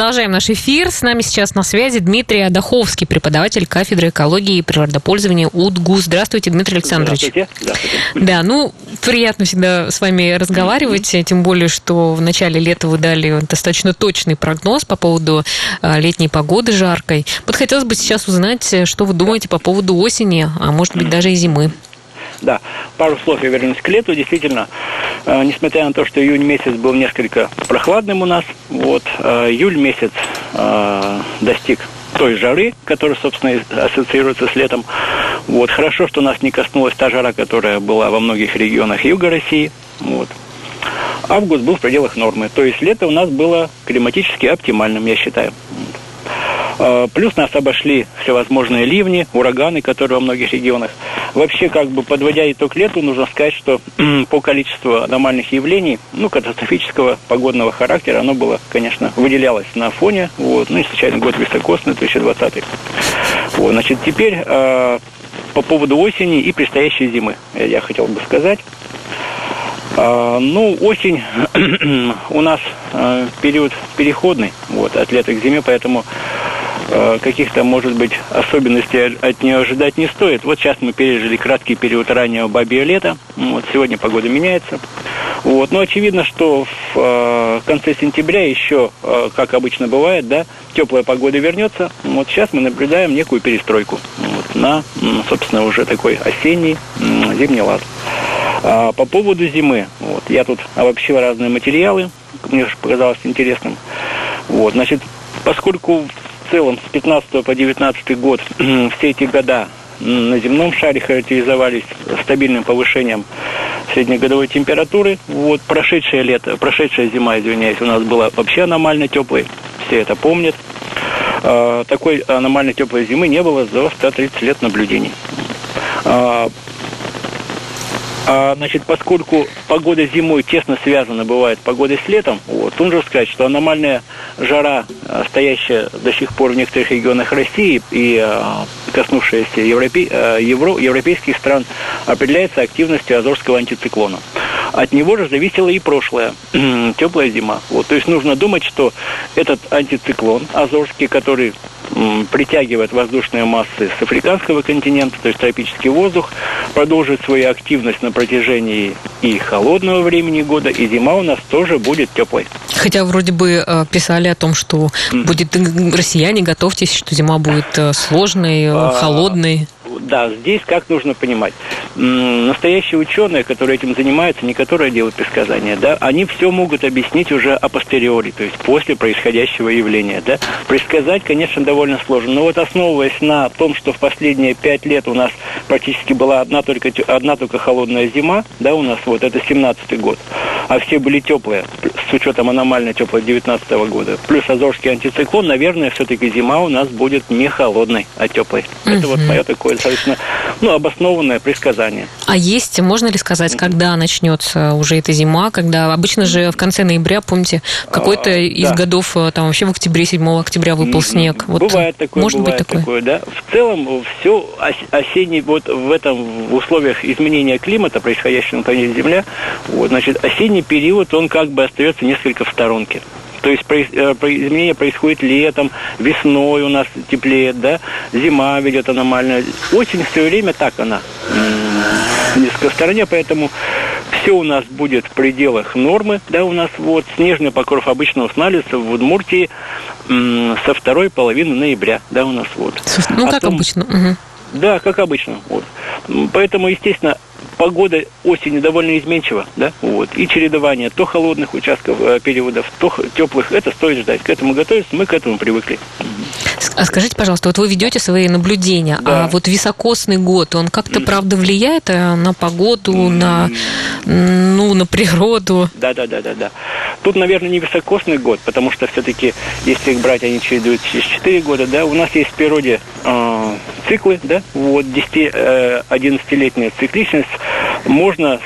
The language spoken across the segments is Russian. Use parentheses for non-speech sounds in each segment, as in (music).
продолжаем наш эфир. С нами сейчас на связи Дмитрий Адаховский, преподаватель кафедры экологии и природопользования УДГУ. Здравствуйте, Дмитрий Александрович. Здравствуйте. Здравствуйте. Да, ну, приятно всегда с вами разговаривать, тем более, что в начале лета вы дали достаточно точный прогноз по поводу а, летней погоды жаркой. Вот хотелось бы сейчас узнать, что вы думаете по поводу осени, а может быть даже и зимы. Да, пару слов я вернусь к лету. Действительно, э, несмотря на то, что июнь месяц был несколько прохладным у нас, вот, э, июль месяц э, достиг той жары, которая, собственно, ассоциируется с летом. Вот, хорошо, что нас не коснулась та жара, которая была во многих регионах юга России. Вот. Август был в пределах нормы. То есть лето у нас было климатически оптимальным, я считаю. А, плюс нас обошли всевозможные ливни, ураганы, которые во многих регионах. Вообще, как бы подводя итог лету, нужно сказать, что по количеству аномальных явлений, ну, катастрофического погодного характера, оно было, конечно, выделялось на фоне, вот, ну, и случайно год високосный, 2020. Вот, значит, теперь э, по поводу осени и предстоящей зимы, я хотел бы сказать. А, ну, осень (clears throat) у нас э, период переходный, вот, от лета к зиме, поэтому Э, каких-то, может быть, особенностей от нее ожидать не стоит. Вот сейчас мы пережили краткий период раннего бабьего лета. Вот сегодня погода меняется. Вот. Но очевидно, что в э, конце сентября еще, э, как обычно бывает, да, теплая погода вернется. Вот сейчас мы наблюдаем некую перестройку вот, на, собственно, уже такой осенний зимний лад. А по поводу зимы, вот, я тут обобщил разные материалы, мне показалось интересным. Вот, значит, поскольку целом с 15 по 19 год все эти года на земном шаре характеризовались стабильным повышением среднегодовой температуры. Вот прошедшее лето, прошедшая зима, извиняюсь, у нас была вообще аномально теплой. Все это помнят. А, такой аномально теплой зимы не было за 130 лет наблюдений. А, значит, поскольку погода зимой тесно связана бывает погодой с летом, вот, нужно сказать, что аномальная жара, а, стоящая до сих пор в некоторых регионах России и а, коснувшаяся европе, а, евро, европейских стран, определяется активностью Азорского антициклона. От него же зависела и прошлая теплая зима. Вот, то есть нужно думать, что этот антициклон Азорский, который притягивает воздушные массы с африканского континента, то есть тропический воздух, продолжит свою активность на протяжении и холодного времени года, и зима у нас тоже будет теплой. Хотя вроде бы э, писали о том, что будет россияне, готовьтесь, что зима будет э, сложной, э, а, холодной да, здесь как нужно понимать. Настоящие ученые, которые этим занимаются, не которые делают предсказания, да, они все могут объяснить уже апостериори, то есть после происходящего явления, да. Предсказать, конечно, довольно сложно, но вот основываясь на том, что в последние пять лет у нас практически была одна только, одна только холодная зима, да, у нас вот это 17-й год, а все были теплые, с учетом аномально теплой 19 -го года, плюс Азорский антициклон, наверное, все-таки зима у нас будет не холодной, а теплой. Это вот мое такое достаточно ну, обоснованное предсказание. А есть, можно ли сказать, когда начнется уже эта зима, когда обычно же в конце ноября, помните, какой-то а, из да. годов, э, там вообще в октябре, 7 октября выпал снег. Вот бывает такое, может бывает быть такое. такое, да. В целом все осенний, вот в этом, в условиях изменения климата, происходящего на планете Земля, вот, значит, осенний период, он как бы остается несколько в сторонке. То есть э, изменение происходит летом, весной у нас теплеет, да, зима ведет аномально. Осень все время так она в стороне, поэтому все у нас будет в пределах нормы, да, у нас вот снежный покров обычно устанавливается в Удмуртии со второй половины ноября, да, у нас вот. Ну, а как обычно. Угу. Да, как обычно. Вот. Поэтому, естественно, погода осенью довольно изменчива, да, вот, и чередование то холодных участков, э, периодов, то теплых, это стоит ждать. К этому готовиться, мы к этому привыкли. А скажите, пожалуйста, вот вы ведете свои наблюдения, да. а вот високосный год, он как-то, правда, влияет э, на погоду, на, ну, на природу? Да, да, да, да, да. Тут, наверное, не високосный год, потому что все-таки, если их брать, они чередуют через 4 года, да, у нас есть в природе э, циклы, да, вот 10-11-летняя э, цикличность, можно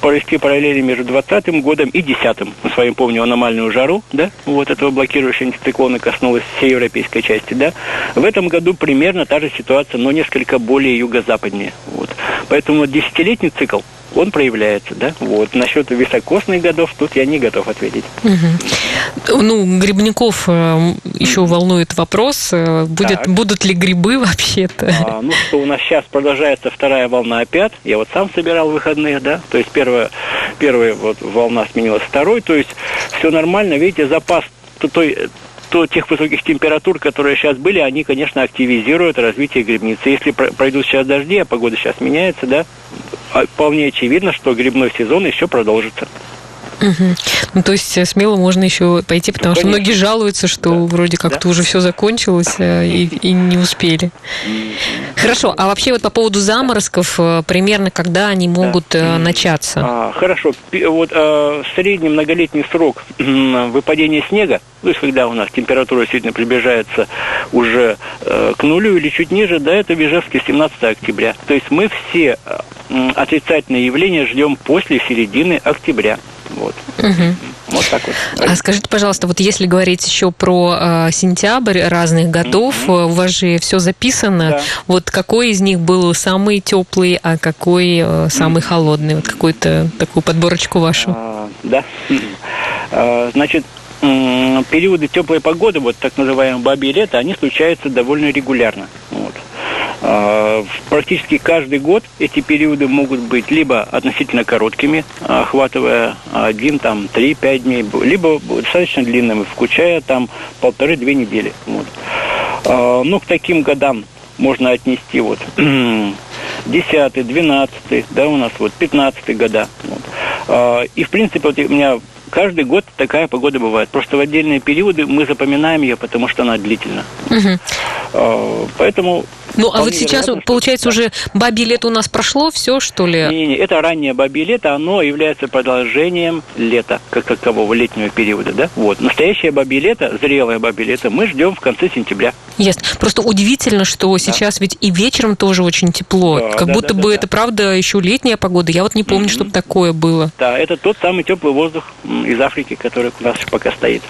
провести параллели между 20 годом и 10 Мы с вами помним аномальную жару, да, вот этого блокирующего антициклона коснулась всей европейской части, да. В этом году примерно та же ситуация, но несколько более юго-западнее, вот. Поэтому десятилетний цикл он проявляется, да. Вот. Насчет високосных годов тут я не готов ответить. Угу. Ну, грибников э, еще волнует вопрос, э, будет, будут ли грибы (laughs) вообще-то? А, ну, что у нас сейчас продолжается вторая волна опять. Я вот сам собирал выходные, да, то есть первая, первая вот волна сменилась второй, то есть все нормально, видите, запас той, то тех высоких температур, которые сейчас были, они, конечно, активизируют развитие грибницы. Если пройдут сейчас дожди, а погода сейчас меняется, да, вполне очевидно, что грибной сезон еще продолжится. Угу. Ну, то есть э, смело можно еще пойти, потому ну, что многие жалуются, что да. вроде как-то да. уже все закончилось э, и, и не успели. Хорошо, а вообще вот по поводу заморозков, э, примерно когда они могут да. начаться? А, хорошо, вот а, средний многолетний срок выпадения снега, то есть когда у нас температура действительно приближается уже к нулю или чуть ниже, да, это в Ижевске 17 октября. То есть мы все отрицательные явления ждем после середины октября. Вот. Угу. Вот так вот. А скажите, пожалуйста, вот если говорить еще про э, сентябрь разных годов, mm у вас же все записано. Да. Вот какой из них был самый теплый, а какой э, самый mm холодный? Вот какую-то такую подборочку вашу. А, да. А, значит, периоды теплой погоды, вот так называемые бабье лето, они случаются довольно регулярно. Вот. А, практически каждый год эти периоды могут быть либо относительно короткими, охватывая один, там, три, пять дней, либо достаточно длинными, включая там полторы-две недели. Вот. А, ну, к таким годам можно отнести вот (clears throat) 10 12 да, у нас вот 15 года. Вот. А, и, в принципе, вот у меня каждый год такая погода бывает. Просто в отдельные периоды мы запоминаем ее, потому что она длительна. Угу. Поэтому ну, а вот сейчас, вероятно, получается, что... уже бабье лето у нас прошло, все, что ли? Не, не, это раннее бабье лето, оно является продолжением лета, как такового летнего периода, да? Вот. Настоящее бабье лето, зрелое бабье лето мы ждем в конце сентября. Ясно. Просто удивительно, что да. сейчас ведь и вечером тоже очень тепло. Да, как да, будто да, бы да, это, да. правда, еще летняя погода. Я вот не помню, mm-hmm. чтобы такое было. Да, это тот самый теплый воздух из Африки, который у нас пока стоит.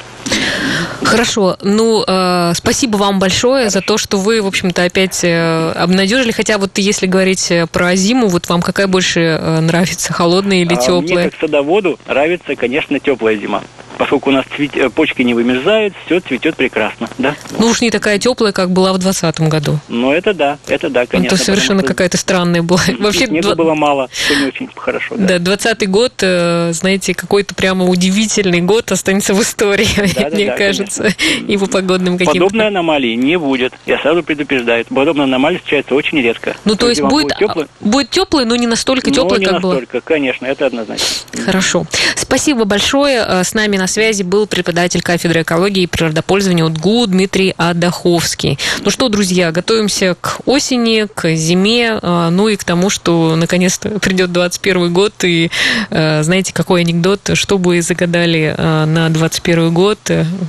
Хорошо. Ну, э, спасибо вам большое Хорошо. за то, что вы, в общем-то, опять э, обнадежили. Хотя вот если говорить э, про зиму, вот вам какая больше э, нравится, холодная или а теплая? Мне как садоводу нравится, конечно, теплая зима поскольку у нас цвет... Э, почки не вымерзают, все цветет прекрасно, да? Ну уж не такая теплая, как была в 2020 году. Ну это да, это да, конечно. Это совершенно что... какая-то странная была. Вообще снега 2... было мало, что не очень хорошо. Да, да 20 год, э, знаете, какой-то прямо удивительный год останется в истории, да, мне кажется, конечно. и по погодным каким-то. Подобной аномалии не будет, я сразу предупреждаю. Подобная аномалия встречается очень редко. Ну то есть будет, будет теплый, теплый, но не настолько теплый, как было. не настолько, конечно, это однозначно. Хорошо. Спасибо большое. Э, с нами на связи был преподаватель кафедры экологии и природопользования УДГУ Дмитрий Адаховский. Ну что, друзья, готовимся к осени, к зиме, э, ну и к тому, что наконец-то (laughs) придет 21 год. И э, знаете, какой анекдот, что бы загадали на 21 год,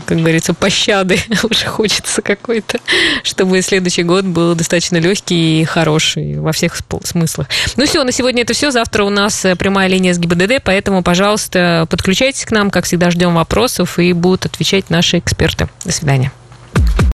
как говорится, пощады (laughs) уже хочется какой-то, чтобы следующий год был достаточно легкий и хороший во всех смыслах. Ну все, на сегодня это все. Завтра у нас прямая линия с ГИБДД, поэтому, пожалуйста, подключайтесь к нам. Как всегда, ждем вопросов и будут отвечать наши эксперты. До свидания.